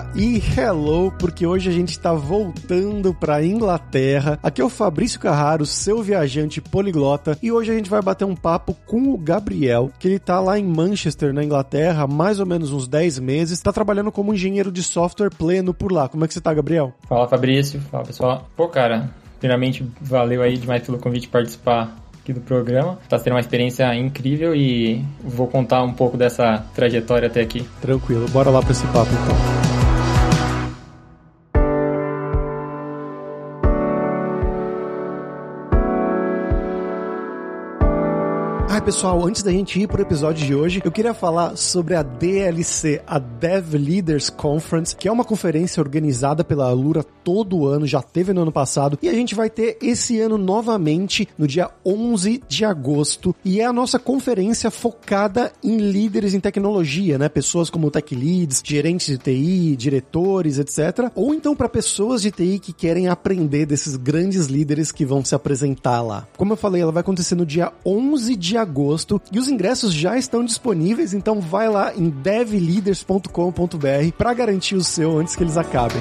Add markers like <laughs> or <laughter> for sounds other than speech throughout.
Olá e hello, porque hoje a gente está voltando para Inglaterra. Aqui é o Fabrício Carraro, seu viajante poliglota, e hoje a gente vai bater um papo com o Gabriel, que ele tá lá em Manchester, na Inglaterra, há mais ou menos uns 10 meses, está trabalhando como engenheiro de software pleno por lá. Como é que você tá, Gabriel? Fala, Fabrício. Fala, pessoal. Pô, cara, primeiramente valeu aí demais pelo convite participar aqui do programa. Está sendo uma experiência incrível e vou contar um pouco dessa trajetória até aqui. Tranquilo, bora lá para esse papo então. Pessoal, antes da gente ir pro episódio de hoje, eu queria falar sobre a DLC, a Dev Leaders Conference, que é uma conferência organizada pela Alura todo ano, já teve no ano passado, e a gente vai ter esse ano novamente no dia 11 de agosto, e é a nossa conferência focada em líderes em tecnologia, né? Pessoas como tech leads, gerentes de TI, diretores, etc. Ou então para pessoas de TI que querem aprender desses grandes líderes que vão se apresentar lá. Como eu falei, ela vai acontecer no dia 11 de agosto agosto e os ingressos já estão disponíveis, então vai lá em devleaders.com.br para garantir o seu antes que eles acabem.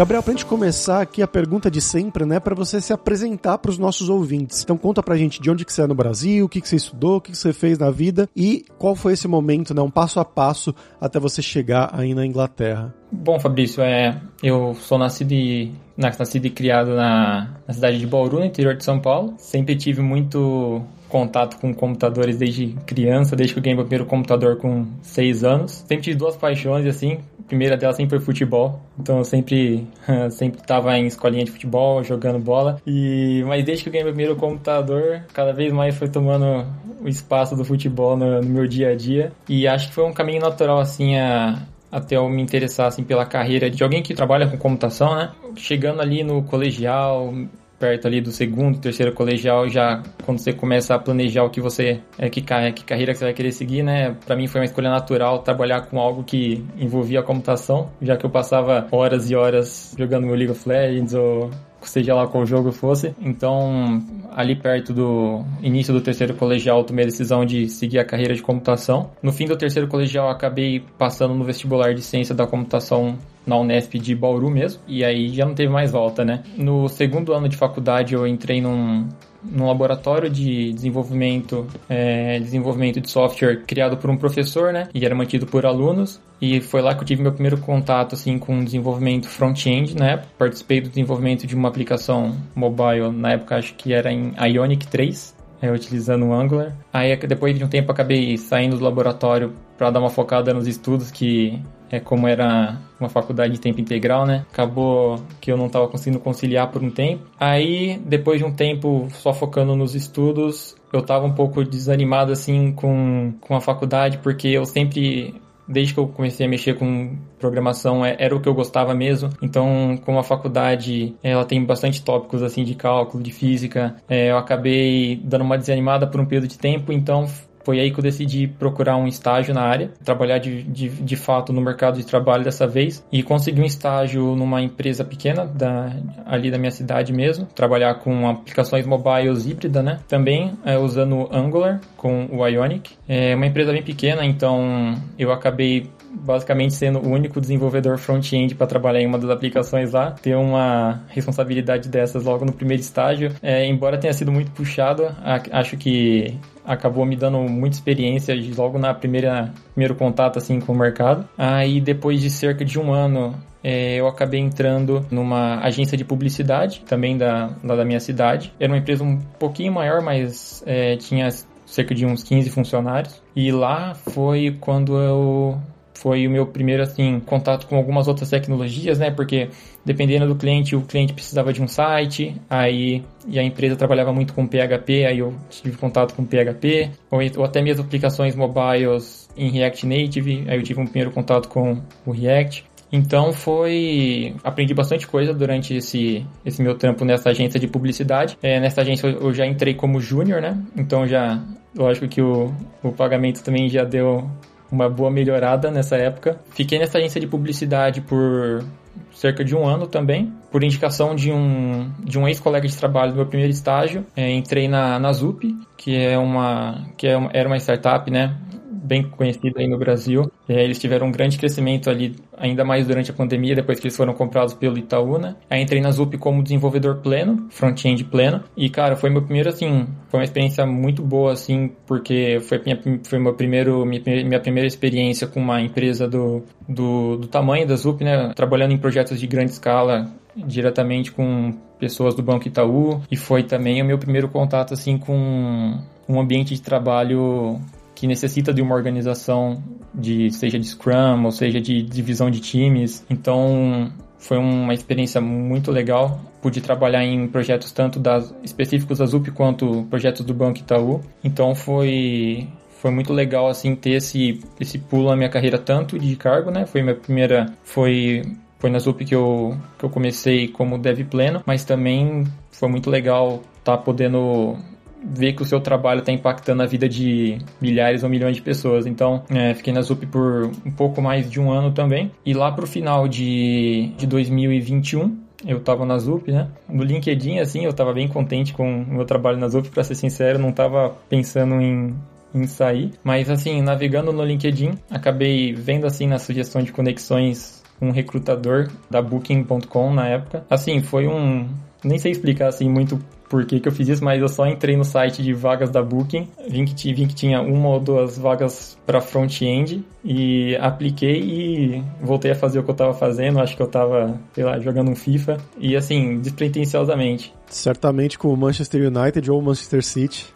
Gabriel, pra gente começar aqui a pergunta de sempre, né, para você se apresentar para os nossos ouvintes. Então conta pra gente de onde que você é no Brasil, o que que você estudou, o que que você fez na vida e qual foi esse momento, né, um passo a passo até você chegar aí na Inglaterra. Bom, Fabrício, é, eu sou nascido e, nascido e criado na, na cidade de Bauru, no interior de São Paulo. Sempre tive muito contato com computadores desde criança, desde que eu ganhei meu primeiro computador com seis anos. Sempre tive duas paixões, assim. Primeira delas sempre foi futebol. Então eu sempre, <laughs> sempre tava em escolinha de futebol, jogando bola. E, mas desde que eu ganhei meu primeiro computador, cada vez mais foi tomando o espaço do futebol no, no meu dia a dia. E acho que foi um caminho natural, assim, a, até eu me interessar assim pela carreira de alguém que trabalha com computação, né? Chegando ali no colegial, perto ali do segundo, terceiro colegial, já quando você começa a planejar o que você é que, que carreira que você vai querer seguir, né? Para mim foi uma escolha natural trabalhar com algo que envolvia a computação, já que eu passava horas e horas jogando meu League of Legends ou seja lá qual jogo fosse. Então, ali perto do início do terceiro colegial, tomei a decisão de seguir a carreira de computação. No fim do terceiro colegial, acabei passando no vestibular de ciência da computação na Unesp de Bauru mesmo, e aí já não teve mais volta, né? No segundo ano de faculdade eu entrei num, num laboratório de desenvolvimento, é, desenvolvimento de software criado por um professor, né? E era mantido por alunos. E foi lá que eu tive meu primeiro contato, assim, com desenvolvimento front-end, época. Participei do desenvolvimento de uma aplicação mobile, na época acho que era em Ionic 3, é, utilizando o Angular. Aí depois de um tempo acabei saindo do laboratório para dar uma focada nos estudos que é como era uma faculdade de tempo integral, né? Acabou que eu não estava conseguindo conciliar por um tempo. Aí, depois de um tempo só focando nos estudos, eu estava um pouco desanimado assim com, com a faculdade, porque eu sempre desde que eu comecei a mexer com programação é, era o que eu gostava mesmo. Então, como a faculdade ela tem bastante tópicos assim de cálculo, de física, é, eu acabei dando uma desanimada por um período de tempo. Então, foi aí que eu decidi procurar um estágio na área, trabalhar de, de, de fato no mercado de trabalho dessa vez e consegui um estágio numa empresa pequena da, ali da minha cidade mesmo, trabalhar com aplicações mobiles híbrida, né? Também é, usando Angular com o Ionic. É uma empresa bem pequena, então eu acabei basicamente sendo o único desenvolvedor front-end para trabalhar em uma das aplicações lá, ter uma responsabilidade dessas logo no primeiro estágio, é, embora tenha sido muito puxado, acho que acabou me dando muita experiência logo na primeira primeiro contato assim com o mercado. Aí depois de cerca de um ano é, eu acabei entrando numa agência de publicidade, também da, da minha cidade. Era uma empresa um pouquinho maior, mas é, tinha cerca de uns 15 funcionários. E lá foi quando eu foi o meu primeiro assim contato com algumas outras tecnologias, né? Porque dependendo do cliente, o cliente precisava de um site, aí e a empresa trabalhava muito com PHP, aí eu tive contato com PHP, ou, ou até mesmo aplicações mobiles em React Native, aí eu tive um primeiro contato com o React. Então foi. Aprendi bastante coisa durante esse, esse meu trampo nessa agência de publicidade. É, nessa agência eu já entrei como júnior, né? Então já. Lógico que o, o pagamento também já deu uma boa melhorada nessa época. Fiquei nessa agência de publicidade por cerca de um ano também, por indicação de um, de um ex-colega de trabalho do meu primeiro estágio. É, entrei na, na ZUP, que, é uma, que é uma, era uma startup, né? Bem conhecido aí no Brasil. É, eles tiveram um grande crescimento ali, ainda mais durante a pandemia, depois que eles foram comprados pelo Itaú, né? Aí entrei na Zup como desenvolvedor pleno, front-end pleno. E, cara, foi meu primeiro, assim, foi uma experiência muito boa, assim, porque foi minha, foi meu primeiro, minha, minha primeira experiência com uma empresa do, do, do tamanho da Zup, né? Trabalhando em projetos de grande escala, diretamente com pessoas do Banco Itaú e foi também o meu primeiro contato assim com um ambiente de trabalho que necessita de uma organização de seja de Scrum ou seja de divisão de times. Então foi uma experiência muito legal. Pude trabalhar em projetos tanto das, específicos da ZUP quanto projetos do Banco Itaú. Então foi foi muito legal assim ter esse esse pulo na minha carreira tanto de cargo, né? Foi minha primeira foi foi na ZUP que eu, que eu comecei como dev pleno, mas também foi muito legal estar tá podendo ver que o seu trabalho está impactando a vida de milhares ou milhões de pessoas. Então, é, fiquei na ZUP por um pouco mais de um ano também. E lá para o final de, de 2021, eu estava na ZUP, né? No LinkedIn, assim, eu estava bem contente com o meu trabalho na ZUP, para ser sincero, não estava pensando em, em sair. Mas, assim, navegando no LinkedIn, acabei vendo, assim, na sugestão de conexões um recrutador da Booking.com na época. Assim, foi um. Nem sei explicar assim muito por que, que eu fiz isso, mas eu só entrei no site de vagas da Booking, vi que, vi que tinha uma ou duas vagas para front-end e apliquei e voltei a fazer o que eu estava fazendo. Acho que eu estava, sei lá, jogando um FIFA e assim, despretensiosamente. Certamente com o Manchester United ou o Manchester City.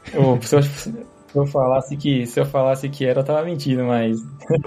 Se, eu, se eu falasse que se eu falasse que era, eu tava mentindo, mas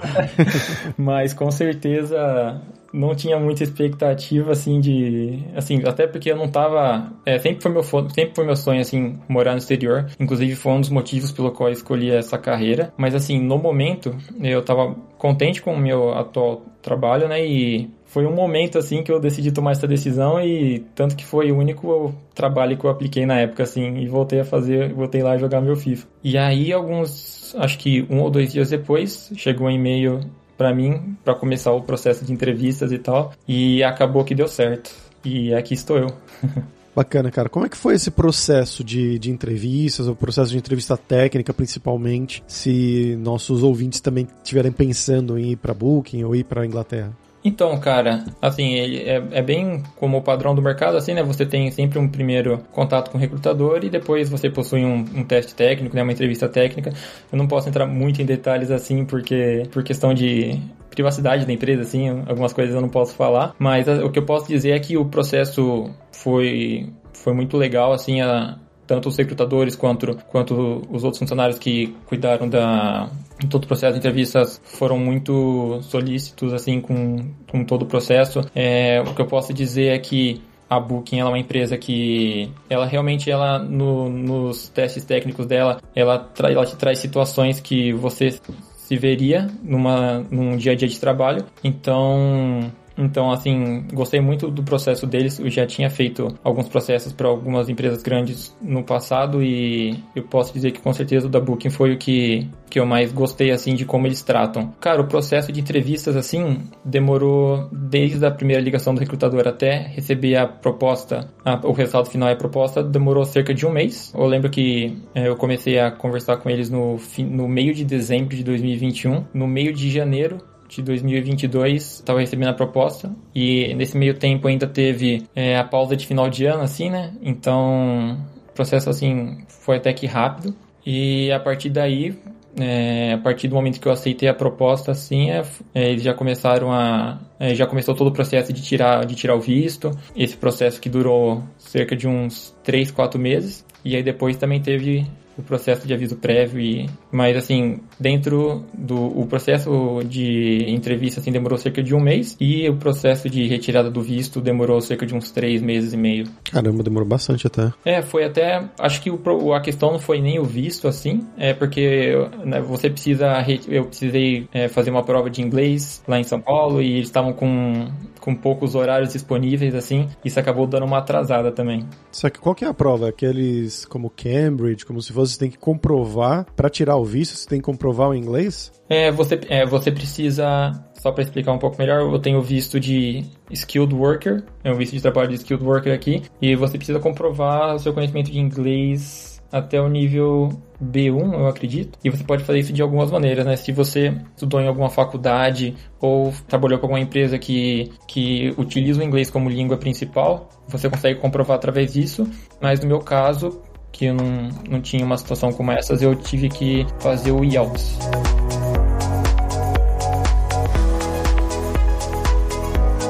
<laughs> <laughs> mas com certeza não tinha muita expectativa assim de assim até porque eu não tava é, sempre foi meu sempre foi meu sonho assim morar no exterior. Inclusive foi um dos motivos pelo qual eu escolhi essa carreira. Mas assim no momento eu tava contente com o meu atual trabalho né? E foi um momento assim que eu decidi tomar essa decisão e tanto que foi o único trabalho que eu apliquei na época assim e voltei a fazer voltei lá jogar meu FIFA. E aí alguns acho que um ou dois dias depois chegou um e-mail para mim para começar o processo de entrevistas e tal. E acabou que deu certo. E aqui estou eu. <laughs> Bacana, cara. Como é que foi esse processo de, de entrevistas, o processo de entrevista técnica, principalmente, se nossos ouvintes também estiverem pensando em ir para Booking ou ir para Inglaterra? Então, cara, assim, é, é, bem como o padrão do mercado, assim, né? Você tem sempre um primeiro contato com o recrutador e depois você possui um, um, teste técnico, né? Uma entrevista técnica. Eu não posso entrar muito em detalhes, assim, porque por questão de privacidade da empresa, assim, algumas coisas eu não posso falar, mas o que eu posso dizer é que o processo foi, foi muito legal, assim, a, tanto os recrutadores quanto, quanto os outros funcionários que cuidaram da todo o processo de entrevistas foram muito solícitos assim com, com todo o processo. É, o que eu posso dizer é que a Booking ela é uma empresa que ela realmente ela no, nos testes técnicos dela ela, tra, ela te traz situações que você se veria numa, num dia a dia de trabalho. Então, então, assim, gostei muito do processo deles. Eu já tinha feito alguns processos para algumas empresas grandes no passado e eu posso dizer que com certeza o da Booking foi o que, que eu mais gostei, assim, de como eles tratam. Cara, o processo de entrevistas, assim, demorou desde a primeira ligação do recrutador até receber a proposta, a, o resultado final e a proposta, demorou cerca de um mês. Eu lembro que é, eu comecei a conversar com eles no, no meio de dezembro de 2021. No meio de janeiro, de 2022 estava recebendo a proposta. E nesse meio tempo ainda teve é, a pausa de final de ano, assim, né? Então, o processo, assim, foi até que rápido. E a partir daí, é, a partir do momento que eu aceitei a proposta, assim, é, é, eles já começaram a, é, já começou todo o processo de tirar, de tirar o visto, esse processo que durou cerca de uns 3, 4 meses, e aí depois também teve o processo de aviso prévio e mas assim dentro do o processo de entrevista assim demorou cerca de um mês e o processo de retirada do visto demorou cerca de uns três meses e meio caramba demorou bastante até é foi até acho que o, a questão não foi nem o visto assim é porque né, você precisa eu precisei é, fazer uma prova de inglês lá em São Paulo e eles estavam com com poucos horários disponíveis, assim, isso acabou dando uma atrasada também. Só que qual que é a prova? Aqueles como Cambridge, como se fosse, você tem que comprovar, para tirar o visto, você tem que comprovar o inglês? É, você, é, você precisa, só para explicar um pouco melhor, eu tenho visto de Skilled Worker, é um visto de trabalho de Skilled Worker aqui, e você precisa comprovar o seu conhecimento de inglês até o nível B1, eu acredito. E você pode fazer isso de algumas maneiras, né? Se você estudou em alguma faculdade ou trabalhou com alguma empresa que, que utiliza o inglês como língua principal, você consegue comprovar através disso. Mas no meu caso, que eu não, não tinha uma situação como essas, eu tive que fazer o IELTS.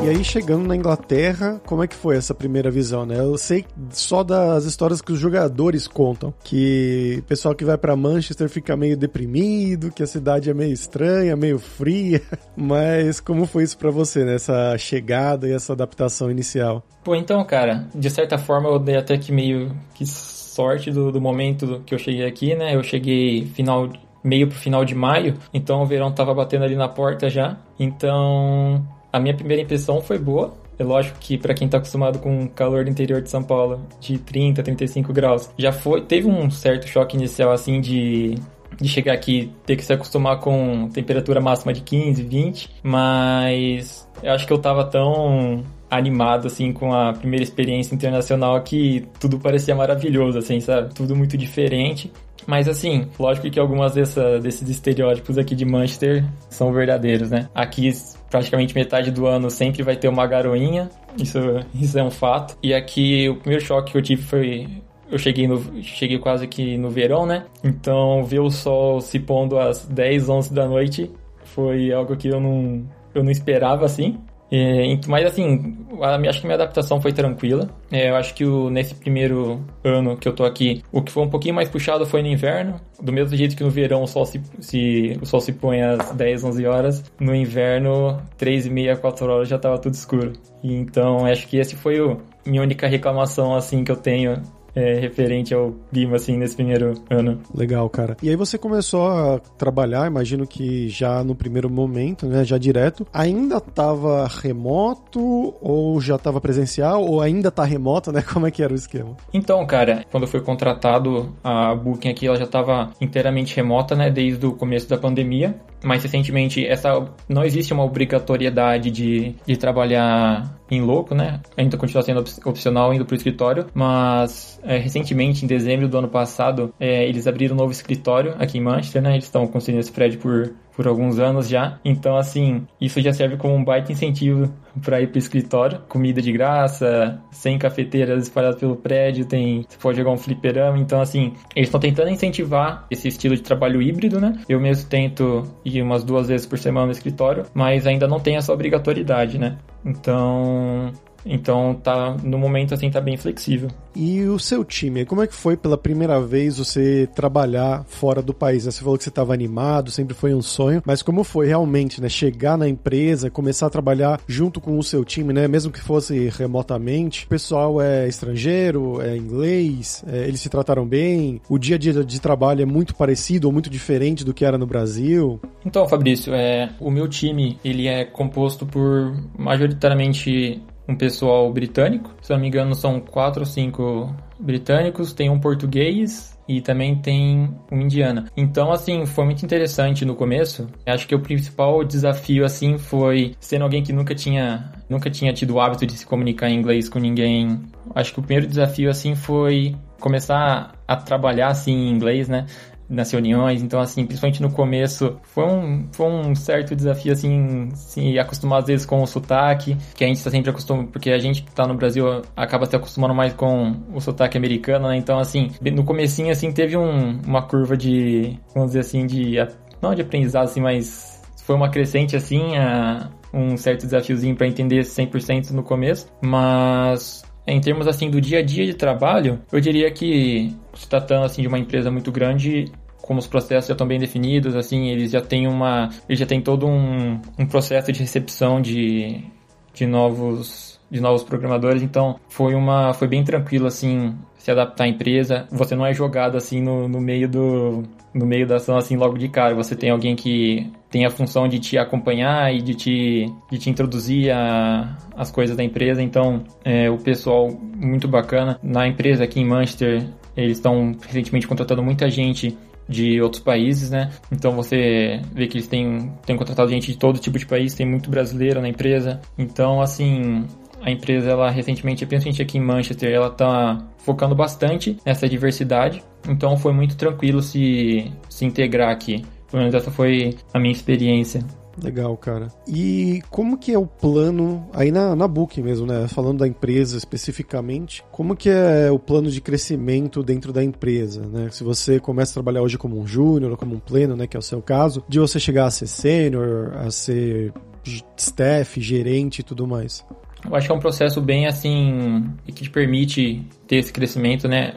E aí, chegando na Inglaterra, como é que foi essa primeira visão, né? Eu sei só das histórias que os jogadores contam, que o pessoal que vai para Manchester fica meio deprimido, que a cidade é meio estranha, meio fria, <laughs> mas como foi isso para você, né? Essa chegada e essa adaptação inicial? Pô, então, cara, de certa forma eu dei até que meio que sorte do, do momento que eu cheguei aqui, né? Eu cheguei final meio pro final de maio, então o verão tava batendo ali na porta já. Então, a minha primeira impressão foi boa. É lógico que para quem está acostumado com o calor do interior de São Paulo, de 30, 35 graus, já foi, teve um certo choque inicial assim de de chegar aqui ter que se acostumar com temperatura máxima de 15, 20, mas eu acho que eu tava tão animado assim com a primeira experiência internacional que tudo parecia maravilhoso assim, sabe? Tudo muito diferente. Mas assim, lógico que algumas dessa, desses estereótipos aqui de Manchester são verdadeiros, né? Aqui praticamente metade do ano sempre vai ter uma garoinha, isso, isso é um fato. E aqui o primeiro choque que eu tive foi eu cheguei, no, cheguei quase que no verão, né? Então ver o sol se pondo às 10, 11 da noite foi algo que eu não, eu não esperava assim. É, mas assim, acho que minha adaptação foi tranquila. É, eu acho que o, nesse primeiro ano que eu tô aqui, o que foi um pouquinho mais puxado foi no inverno. Do mesmo jeito que no verão o sol se, se, o sol se põe às 10, 11 horas, no inverno, 3 e meia, 4 horas já tava tudo escuro. Então acho que esse foi o minha única reclamação assim que eu tenho é, referente ao clima, assim, nesse primeiro ano. Legal, cara. E aí você começou a trabalhar, imagino que já no primeiro momento, né, já direto, ainda estava remoto ou já estava presencial ou ainda está remoto, né? <laughs> Como é que era o esquema? Então, cara, quando eu fui contratado, a Booking aqui, ela já estava inteiramente remota, né, desde o começo da pandemia mais recentemente, essa não existe uma obrigatoriedade de, de trabalhar em louco, né? Ainda continua sendo opcional indo para o escritório, mas é, recentemente, em dezembro do ano passado, é, eles abriram um novo escritório aqui em Manchester, né? Eles estão construindo esse prédio por por alguns anos já. Então, assim, isso já serve como um baita incentivo para ir para o escritório. Comida de graça, sem cafeteiras espalhadas pelo prédio, tem, você pode jogar um fliperama. Então, assim, eles estão tentando incentivar esse estilo de trabalho híbrido, né? Eu mesmo tento ir umas duas vezes por semana no escritório, mas ainda não tem essa obrigatoriedade, né? Então, então tá no momento assim tá bem flexível. E o seu time, como é que foi pela primeira vez você trabalhar fora do país? Você falou que você estava animado, sempre foi um sonho, mas como foi realmente, né? Chegar na empresa, começar a trabalhar junto com o seu time, né? Mesmo que fosse remotamente. O pessoal é estrangeiro, é inglês, é, eles se trataram bem. O dia a dia de trabalho é muito parecido ou muito diferente do que era no Brasil. Então, Fabrício, é, o meu time ele é composto por majoritariamente um pessoal britânico. Se não me engano, são quatro ou cinco britânicos, tem um português e também tem um indiana. Então, assim, foi muito interessante no começo. Acho que o principal desafio, assim, foi sendo alguém que nunca tinha, nunca tinha tido o hábito de se comunicar em inglês com ninguém. Acho que o primeiro desafio, assim, foi começar a trabalhar, assim, em inglês, né? Nas reuniões, então assim, principalmente no começo, foi um, foi um certo desafio assim, se acostumar às vezes com o sotaque, que a gente está sempre acostumado, porque a gente que tá no Brasil acaba se acostumando mais com o sotaque americano, né? Então assim, no comecinho assim teve um, uma curva de, vamos dizer assim, de não de aprendizado assim, mas foi uma crescente assim, a, um certo desafiozinho para entender 100% no começo, mas em termos assim do dia a dia de trabalho, eu diria que se tratando assim de uma empresa muito grande, como os processos já estão bem definidos, assim, eles já têm uma, eles já têm todo um, um processo de recepção de, de novos de novos programadores, então foi uma foi bem tranquilo assim se adaptar à empresa. Você não é jogado assim no, no meio do no meio da ação assim logo de cara. Você tem alguém que tem a função de te acompanhar e de te, de te introduzir a, as coisas da empresa. Então, é, o pessoal muito bacana. Na empresa aqui em Manchester, eles estão recentemente contratando muita gente de outros países, né? Então você vê que eles têm, têm contratado gente de todo tipo de país, tem muito brasileiro na empresa. Então, assim, a empresa, ela recentemente, principalmente aqui em Manchester, ela tá focando bastante nessa diversidade. Então foi muito tranquilo se, se integrar aqui. Pelo menos essa foi a minha experiência. Legal, cara. E como que é o plano, aí na, na Booking mesmo, né? Falando da empresa especificamente, como que é o plano de crescimento dentro da empresa, né? Se você começa a trabalhar hoje como um júnior ou como um pleno, né? Que é o seu caso, de você chegar a ser sênior, a ser staff, gerente e tudo mais. Eu acho que é um processo bem assim que te permite ter esse crescimento, né?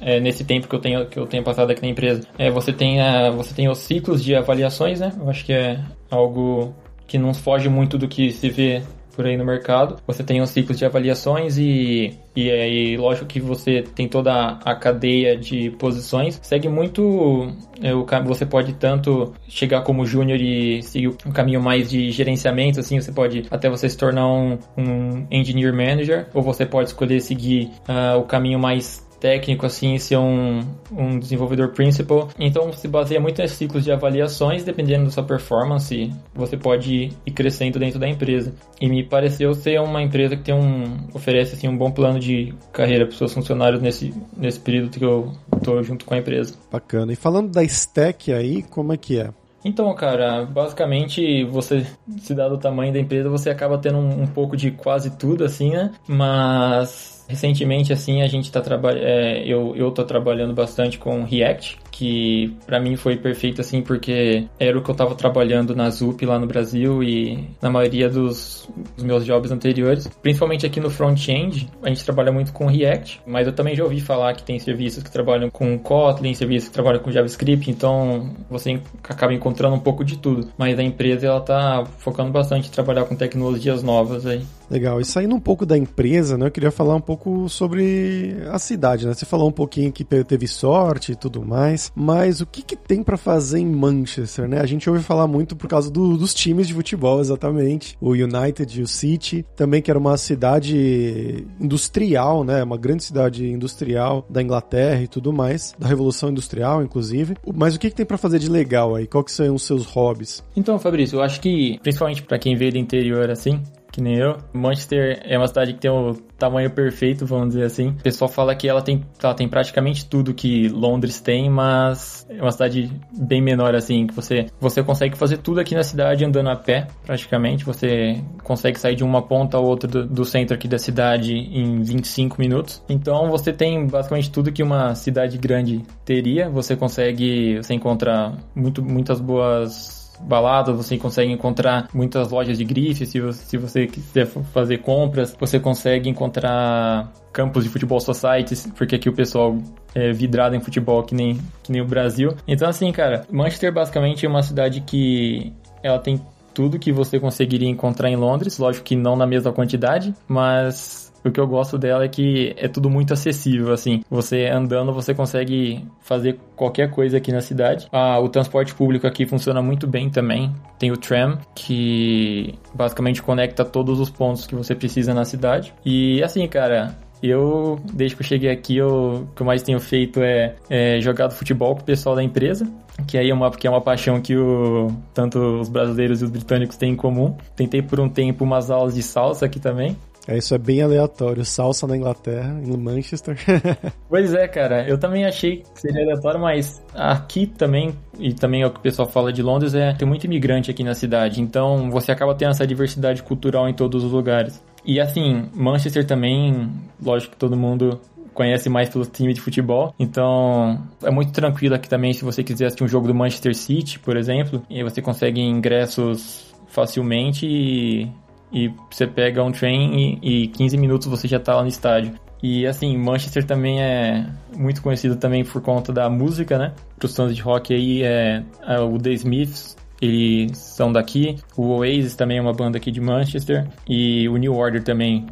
É, nesse tempo que eu tenho que eu tenho passado aqui na empresa, é, você tem a, você tem os ciclos de avaliações, né? Eu acho que é algo que não foge muito do que se vê por aí no mercado. Você tem os ciclos de avaliações e, e aí, lógico que você tem toda a cadeia de posições. Segue muito, é, o, você pode tanto chegar como júnior e seguir um caminho mais de gerenciamento, assim, você pode até você se tornar um, um engineer manager, ou você pode escolher seguir uh, o caminho mais técnico, assim, ser um, um desenvolvedor principal. Então, se baseia muito nesses ciclos de avaliações, dependendo da sua performance, você pode ir crescendo dentro da empresa. E me pareceu ser uma empresa que tem um, oferece, assim, um bom plano de carreira para os seus funcionários nesse, nesse período que eu estou junto com a empresa. Bacana. E falando da stack aí, como é que é? Então, cara, basicamente você, se dado o tamanho da empresa, você acaba tendo um, um pouco de quase tudo, assim, né? Mas Recentemente, assim, a gente tá trabalhando. É, eu, eu tô trabalhando bastante com React, que para mim foi perfeito, assim, porque era o que eu tava trabalhando na ZUP lá no Brasil e na maioria dos, dos meus jobs anteriores. Principalmente aqui no front-end, a gente trabalha muito com React, mas eu também já ouvi falar que tem serviços que trabalham com Kotlin, serviços que trabalham com JavaScript, então você acaba encontrando um pouco de tudo. Mas a empresa, ela tá focando bastante em trabalhar com tecnologias novas aí. Legal. E saindo um pouco da empresa, né? Eu queria falar um pouco sobre a cidade, né? Você falou um pouquinho que teve sorte e tudo mais, mas o que, que tem para fazer em Manchester, né? A gente ouve falar muito por causa do, dos times de futebol, exatamente. O United e o City, também que era uma cidade industrial, né? Uma grande cidade industrial da Inglaterra e tudo mais, da Revolução Industrial, inclusive. Mas o que, que tem para fazer de legal aí? Qual que são os seus hobbies? Então, Fabrício, eu acho que, principalmente para quem veio do interior, assim, que nem eu. Manchester é uma cidade que tem o tamanho perfeito, vamos dizer assim. O pessoal fala que ela tem, ela tem praticamente tudo que Londres tem, mas é uma cidade bem menor, assim, que você, você consegue fazer tudo aqui na cidade andando a pé, praticamente. Você consegue sair de uma ponta a outra do, do centro aqui da cidade em 25 minutos. Então você tem basicamente tudo que uma cidade grande teria. Você consegue, você encontra muito, muitas boas baladas, você consegue encontrar muitas lojas de grife, se você, se você quiser fazer compras, você consegue encontrar campos de futebol societies, porque aqui o pessoal é vidrado em futebol que nem, que nem o Brasil. Então assim, cara, Manchester basicamente é uma cidade que ela tem tudo que você conseguiria encontrar em Londres, lógico que não na mesma quantidade, mas o que eu gosto dela é que é tudo muito acessível, assim. Você andando, você consegue fazer qualquer coisa aqui na cidade. Ah, o transporte público aqui funciona muito bem também. Tem o tram, que basicamente conecta todos os pontos que você precisa na cidade. E assim, cara, eu, desde que eu cheguei aqui, eu, o que eu mais tenho feito é, é jogado futebol com o pessoal da empresa, que aí é uma, que é uma paixão que o, tanto os brasileiros e os britânicos têm em comum. Tentei por um tempo umas aulas de salsa aqui também, é, isso é bem aleatório. Salsa na Inglaterra, em Manchester. <laughs> pois é, cara. Eu também achei que seria aleatório, mas aqui também, e também é o que o pessoal fala de Londres, é tem muito imigrante aqui na cidade. Então você acaba tendo essa diversidade cultural em todos os lugares. E assim, Manchester também, lógico que todo mundo conhece mais pelo time de futebol. Então, é muito tranquilo aqui também se você quiser assistir um jogo do Manchester City, por exemplo, e você consegue ingressos facilmente e e você pega um trem e, e 15 minutos você já tá lá no estádio. E assim, Manchester também é muito conhecido também por conta da música, né? Para os fãs de rock aí é, é, o The Smiths, eles são daqui. O Oasis também é uma banda aqui de Manchester e o New Order também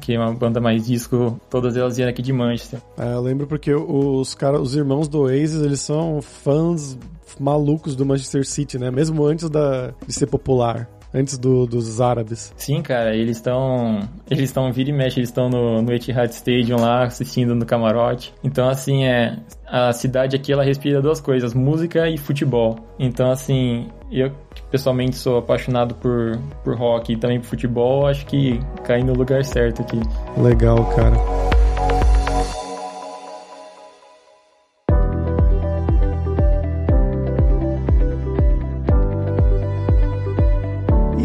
que é uma banda mais disco, todas elas vieram aqui de Manchester. É, eu lembro porque os cara, os irmãos do Oasis, eles são fãs malucos do Manchester City, né? Mesmo antes da, de ser popular. Antes do, dos árabes. Sim, cara, eles estão. Eles estão vira e mexe, eles estão no, no Etihad Stadium lá, assistindo no camarote. Então, assim, é. A cidade aqui ela respira duas coisas, música e futebol. Então, assim, eu pessoalmente sou apaixonado por, por rock e também por futebol, acho que caí no lugar certo aqui. Legal, cara.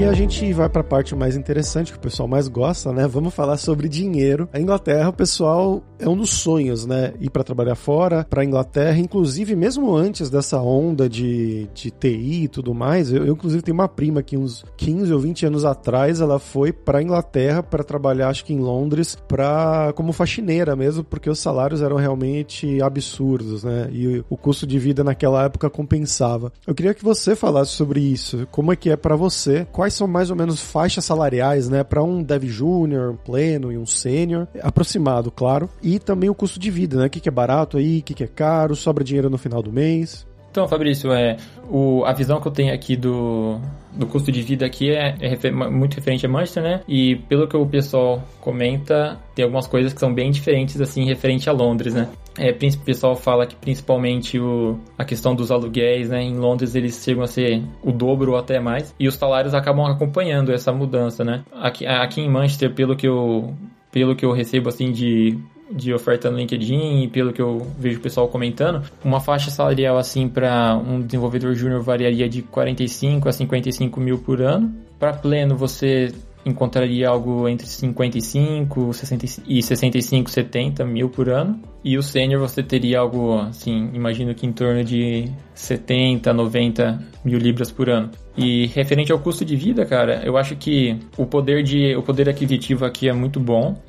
A gente vai para a parte mais interessante, que o pessoal mais gosta, né? Vamos falar sobre dinheiro. A Inglaterra, o pessoal, é um dos sonhos, né? Ir para trabalhar fora, para Inglaterra, inclusive mesmo antes dessa onda de, de TI e tudo mais. Eu, eu, inclusive, tenho uma prima que uns 15 ou 20 anos atrás, ela foi para Inglaterra para trabalhar, acho que em Londres, pra, como faxineira mesmo, porque os salários eram realmente absurdos, né? E o custo de vida naquela época compensava. Eu queria que você falasse sobre isso. Como é que é para você? Quais são mais ou menos faixas salariais, né, para um dev júnior, um pleno e um sênior, aproximado, claro, e também o custo de vida, né, o que, que é barato aí, o que, que é caro, sobra dinheiro no final do mês. Então, Fabrício, é, o, a visão que eu tenho aqui do, do custo de vida aqui é, é refer, muito referente a Manchester, né? E pelo que o pessoal comenta, tem algumas coisas que são bem diferentes, assim, referente a Londres, né? É, o pessoal fala que principalmente o, a questão dos aluguéis, né? Em Londres eles chegam a ser o dobro ou até mais. E os salários acabam acompanhando essa mudança, né? Aqui, aqui em Manchester, pelo que eu, pelo que eu recebo, assim, de de oferta no LinkedIn e pelo que eu vejo o pessoal comentando, uma faixa salarial assim para um desenvolvedor júnior variaria de 45 a 55 mil por ano. Para pleno você encontraria algo entre 55 e 65, 70 mil por ano. E o sênior você teria algo assim, imagino que em torno de 70, 90 mil libras por ano. E referente ao custo de vida, cara, eu acho que o poder de o poder aquisitivo aqui é muito bom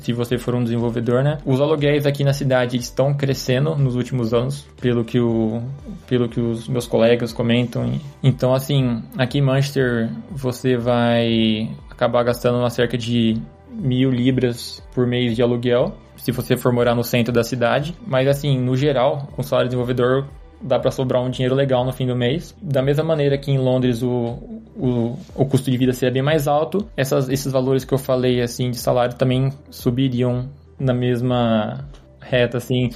se você for um desenvolvedor, né? Os aluguéis aqui na cidade estão crescendo nos últimos anos, pelo que, o, pelo que os meus colegas comentam. Então, assim, aqui em Manchester você vai acabar gastando uma cerca de mil libras por mês de aluguel, se você for morar no centro da cidade. Mas, assim, no geral, com salário de desenvolvedor, dá para sobrar um dinheiro legal no fim do mês. Da mesma maneira que em Londres o, o, o custo de vida seria bem mais alto, essas, esses valores que eu falei assim de salário também subiriam na mesma reta assim,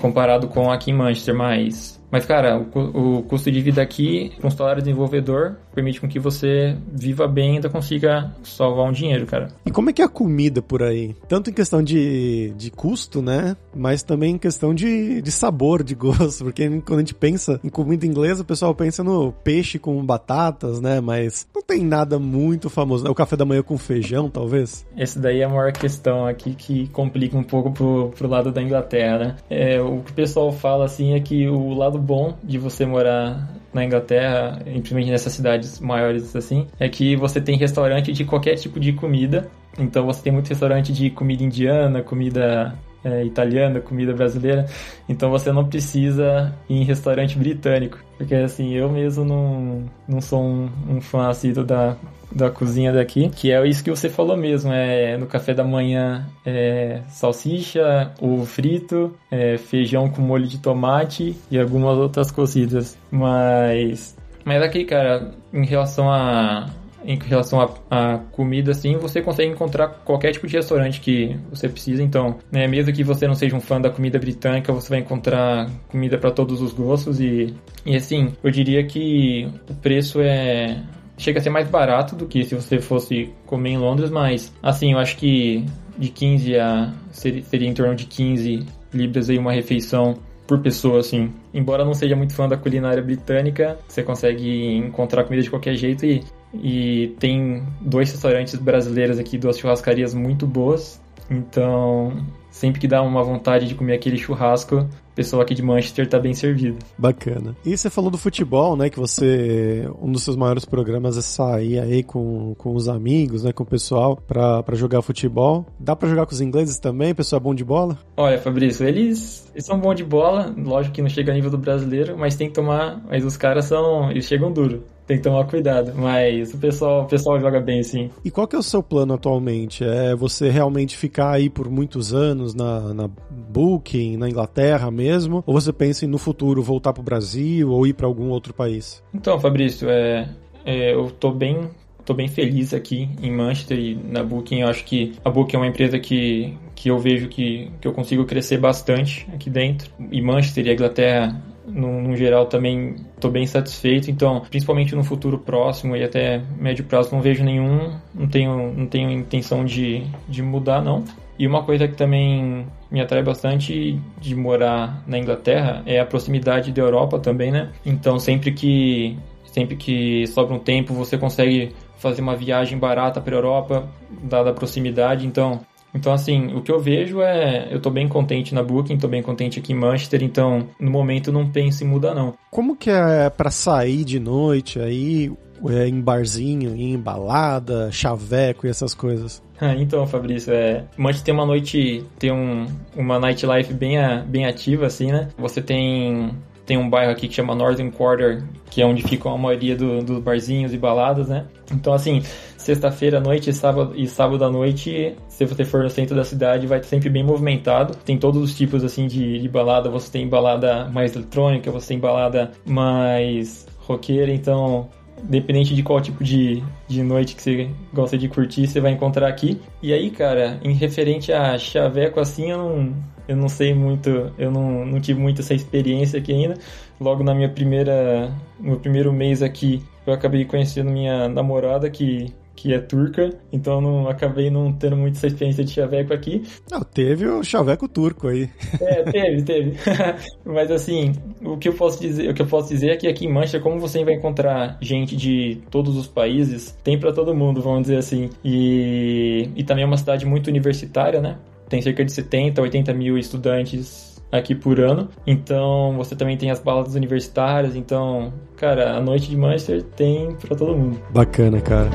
comparado com aqui em Manchester, mas mas, cara, o, o custo de vida aqui, com um salário desenvolvedor, permite com que você viva bem e ainda consiga salvar um dinheiro, cara. E como é que é a comida por aí? Tanto em questão de, de custo, né? Mas também em questão de, de sabor, de gosto. <laughs> Porque quando a gente pensa em comida inglesa, o pessoal pensa no peixe com batatas, né? Mas não tem nada muito famoso. É o café da manhã com feijão, talvez? Esse daí é a maior questão aqui que complica um pouco pro, pro lado da Inglaterra, né? É, o que o pessoal fala, assim, é que o lado lado bom de você morar na Inglaterra, principalmente nessas cidades maiores assim, é que você tem restaurante de qualquer tipo de comida. Então você tem muito restaurante de comida indiana, comida é, italiana, comida brasileira. Então você não precisa ir em restaurante britânico. Porque assim, eu mesmo não, não sou um, um fã assíduo da da cozinha daqui, que é isso que você falou mesmo, é no café da manhã é, salsicha, ovo frito, é, feijão com molho de tomate e algumas outras cozidas. Mas, mas aqui, cara, em relação a em relação a, comida, assim, você consegue encontrar qualquer tipo de restaurante que você precisa. Então, né, mesmo que você não seja um fã da comida britânica, você vai encontrar comida para todos os gostos. E, e assim, eu diria que o preço é chega a ser mais barato do que se você fosse comer em Londres, mas assim, eu acho que de 15 a seria, seria em torno de 15 libras aí uma refeição por pessoa, assim. Embora não seja muito fã da culinária britânica, você consegue encontrar comida de qualquer jeito e, e tem dois restaurantes brasileiros aqui, duas churrascarias muito boas. Então, sempre que dá uma vontade de comer aquele churrasco, pessoal aqui de Manchester tá bem servido. Bacana. E você falou do futebol, né? Que você. Um dos seus maiores programas é sair aí com, com os amigos, né? Com o pessoal pra, pra jogar futebol. Dá pra jogar com os ingleses também? O pessoal é bom de bola? Olha, Fabrício, eles, eles são bons de bola. Lógico que não chega a nível do brasileiro, mas tem que tomar. Mas os caras são. Eles chegam duro tem que tomar cuidado. Mas o pessoal, o pessoal joga bem, sim. E qual que é o seu plano atualmente? É você realmente ficar aí por muitos anos na, na Booking, na Inglaterra mesmo? Ou você pensa em no futuro voltar para o Brasil ou ir para algum outro país? Então, Fabrício, é, é, eu tô bem tô bem feliz aqui em Manchester e na Booking. Eu acho que a Booking é uma empresa que, que eu vejo que, que eu consigo crescer bastante aqui dentro. E Manchester e a Inglaterra no, no, geral também estou bem satisfeito. Então, principalmente no futuro próximo e até médio prazo, não vejo nenhum, não tenho, não tenho intenção de, de mudar, não. E uma coisa que também me atrai bastante de morar na Inglaterra é a proximidade da Europa também, né? Então, sempre que sempre que sobra um tempo, você consegue fazer uma viagem barata para a Europa, dada a proximidade. Então, então, assim, o que eu vejo é. Eu tô bem contente na Booking, tô bem contente aqui em Manchester, então no momento não penso em mudar, não. Como que é para sair de noite aí, é, em barzinho, em balada, chaveco e essas coisas? <laughs> então, Fabrício, é, Manchester tem uma noite, tem um, uma nightlife bem, bem ativa, assim, né? Você tem tem um bairro aqui que chama Northern Quarter, que é onde ficam a maioria dos do barzinhos e baladas, né? Então, assim, sexta-feira à noite e sábado, e sábado à noite, se você for no centro da cidade, vai estar sempre bem movimentado. Tem todos os tipos, assim, de, de balada. Você tem balada mais eletrônica, você tem balada mais roqueira, então Independente de qual tipo de, de noite que você gosta de curtir, você vai encontrar aqui. E aí, cara, em referente a chaveco, assim, eu não, eu não sei muito, eu não, não tive muito essa experiência aqui ainda. Logo na minha primeira, no meu primeiro mês aqui, eu acabei conhecendo minha namorada que que é turca, então não acabei não tendo muita essa experiência de chaveco aqui. Não, teve o chaveco turco aí. É, teve, teve. <laughs> Mas assim, o que eu posso dizer, o que eu posso dizer é que aqui em Manchester, como você vai encontrar gente de todos os países, tem para todo mundo, vamos dizer assim. E, e também é uma cidade muito universitária, né? Tem cerca de 70, 80 mil estudantes aqui por ano. Então você também tem as baladas universitárias. Então, cara, a noite de Manchester tem para todo mundo. Bacana, cara.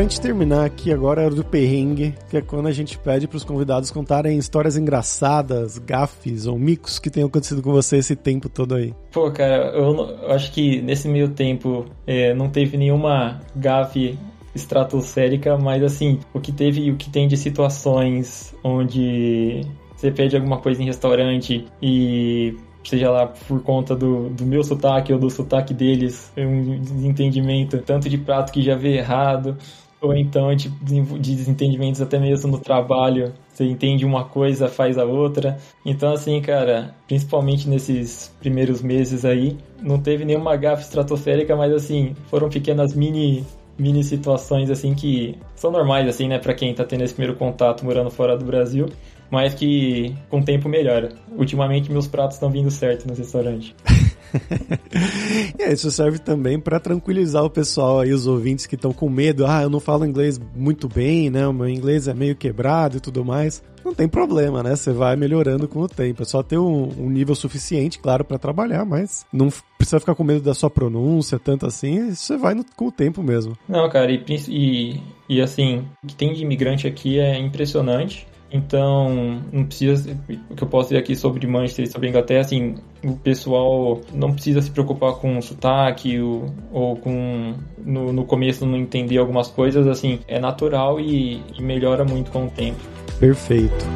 Pra gente terminar aqui agora do perrengue, que é quando a gente pede pros convidados contarem histórias engraçadas, gafes ou micos que tenham acontecido com você esse tempo todo aí. Pô, cara, eu, eu acho que nesse meio tempo é, não teve nenhuma gafe estratosférica, mas assim, o que teve e o que tem de situações onde você pede alguma coisa em restaurante e seja lá por conta do, do meu sotaque ou do sotaque deles, um desentendimento tanto de prato que já veio errado, ou então de, de desentendimentos até mesmo no trabalho. Você entende uma coisa, faz a outra. Então, assim, cara, principalmente nesses primeiros meses aí, não teve nenhuma gafe estratosférica, mas assim, foram pequenas mini mini situações assim que são normais assim, né, para quem tá tendo esse primeiro contato morando fora do Brasil, mas que com o tempo melhora. Ultimamente meus pratos estão vindo certo no restaurante. <laughs> é, isso serve também para tranquilizar o pessoal aí, os ouvintes que estão com medo. Ah, eu não falo inglês muito bem, né? O meu inglês é meio quebrado e tudo mais. Não tem problema, né? Você vai melhorando com o tempo. É só ter um, um nível suficiente, claro, para trabalhar, mas não precisa ficar com medo da sua pronúncia, tanto assim. Você vai no, com o tempo mesmo. Não, cara, e, e, e assim, o que tem de imigrante aqui é impressionante. Então, não precisa. O que eu posso dizer aqui sobre Manchester e sobre Inglaterra, assim, o pessoal não precisa se preocupar com sotaque ou, ou com. No, no começo não entender algumas coisas, assim, é natural e, e melhora muito com o tempo. Perfeito.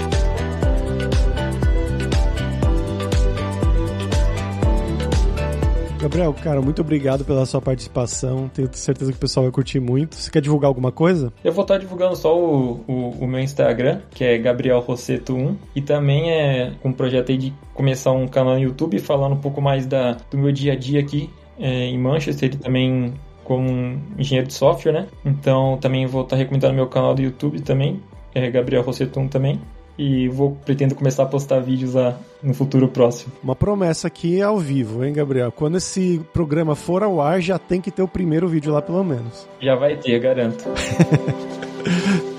Gabriel, cara, muito obrigado pela sua participação. Tenho certeza que o pessoal vai curtir muito. Você quer divulgar alguma coisa? Eu vou estar divulgando só o, o, o meu Instagram, que é Gabriel Rosseto 1. E também é um projeto aí de começar um canal no YouTube falando um pouco mais da, do meu dia a dia aqui é, em Manchester e também como engenheiro de software, né? Então também vou estar recomendando meu canal do YouTube também, é Gabriel Rosseto 1 também e vou pretendo começar a postar vídeos lá no futuro próximo. Uma promessa aqui ao vivo, hein, Gabriel? Quando esse programa for ao ar, já tem que ter o primeiro vídeo lá pelo menos. Já vai ter, garanto. <laughs>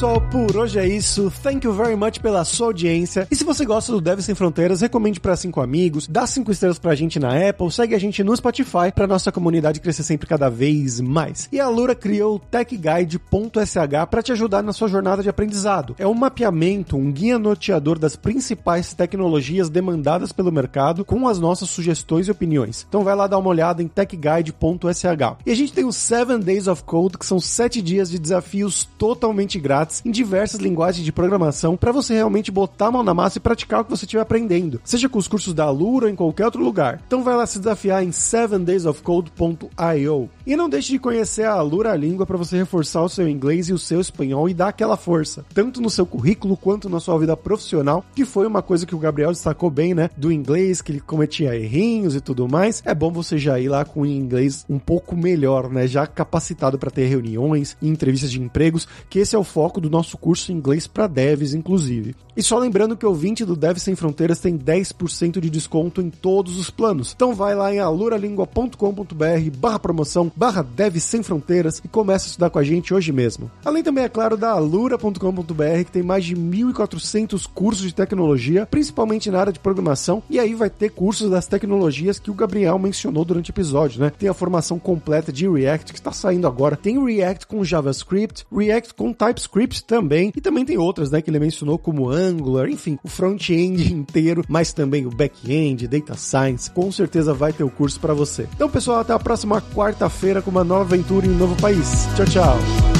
pessoal, por hoje é isso. Thank you very much pela sua audiência. E se você gosta do Deve Sem Fronteiras, recomende para cinco amigos, dá cinco estrelas pra gente na Apple, segue a gente no Spotify pra nossa comunidade crescer sempre cada vez mais. E a Lura criou o techguide.sh para te ajudar na sua jornada de aprendizado. É um mapeamento, um guia noteador das principais tecnologias demandadas pelo mercado com as nossas sugestões e opiniões. Então vai lá dar uma olhada em techguide.sh. E a gente tem o 7 Days of Code, que são sete dias de desafios totalmente grátis em diversas linguagens de programação para você realmente botar a mão na massa e praticar o que você estiver aprendendo, seja com os cursos da Alura ou em qualquer outro lugar. Então vai lá se desafiar em 7daysofcode.io. E não deixe de conhecer a Alura Língua para você reforçar o seu inglês e o seu espanhol e dar aquela força, tanto no seu currículo quanto na sua vida profissional, que foi uma coisa que o Gabriel destacou bem, né? Do inglês, que ele cometia errinhos e tudo mais. É bom você já ir lá com o inglês um pouco melhor, né? Já capacitado para ter reuniões e entrevistas de empregos, que esse é o foco do nosso curso em inglês para devs, inclusive. E só lembrando que o ouvinte do Dev Sem Fronteiras tem 10% de desconto em todos os planos. Então vai lá em aluralingua.com.br barra promoção, barra Dev Sem Fronteiras e começa a estudar com a gente hoje mesmo. Além também, é claro, da alura.com.br que tem mais de 1.400 cursos de tecnologia, principalmente na área de programação, e aí vai ter cursos das tecnologias que o Gabriel mencionou durante o episódio, né? Tem a formação completa de React que está saindo agora, tem React com JavaScript, React com TypeScript também, e também tem outras, né, que ele mencionou como Angular, enfim, o front-end <laughs> inteiro, mas também o back-end, Data Science, com certeza vai ter o curso para você. Então, pessoal, até a próxima quarta-feira com uma nova aventura em um novo país. Tchau, tchau.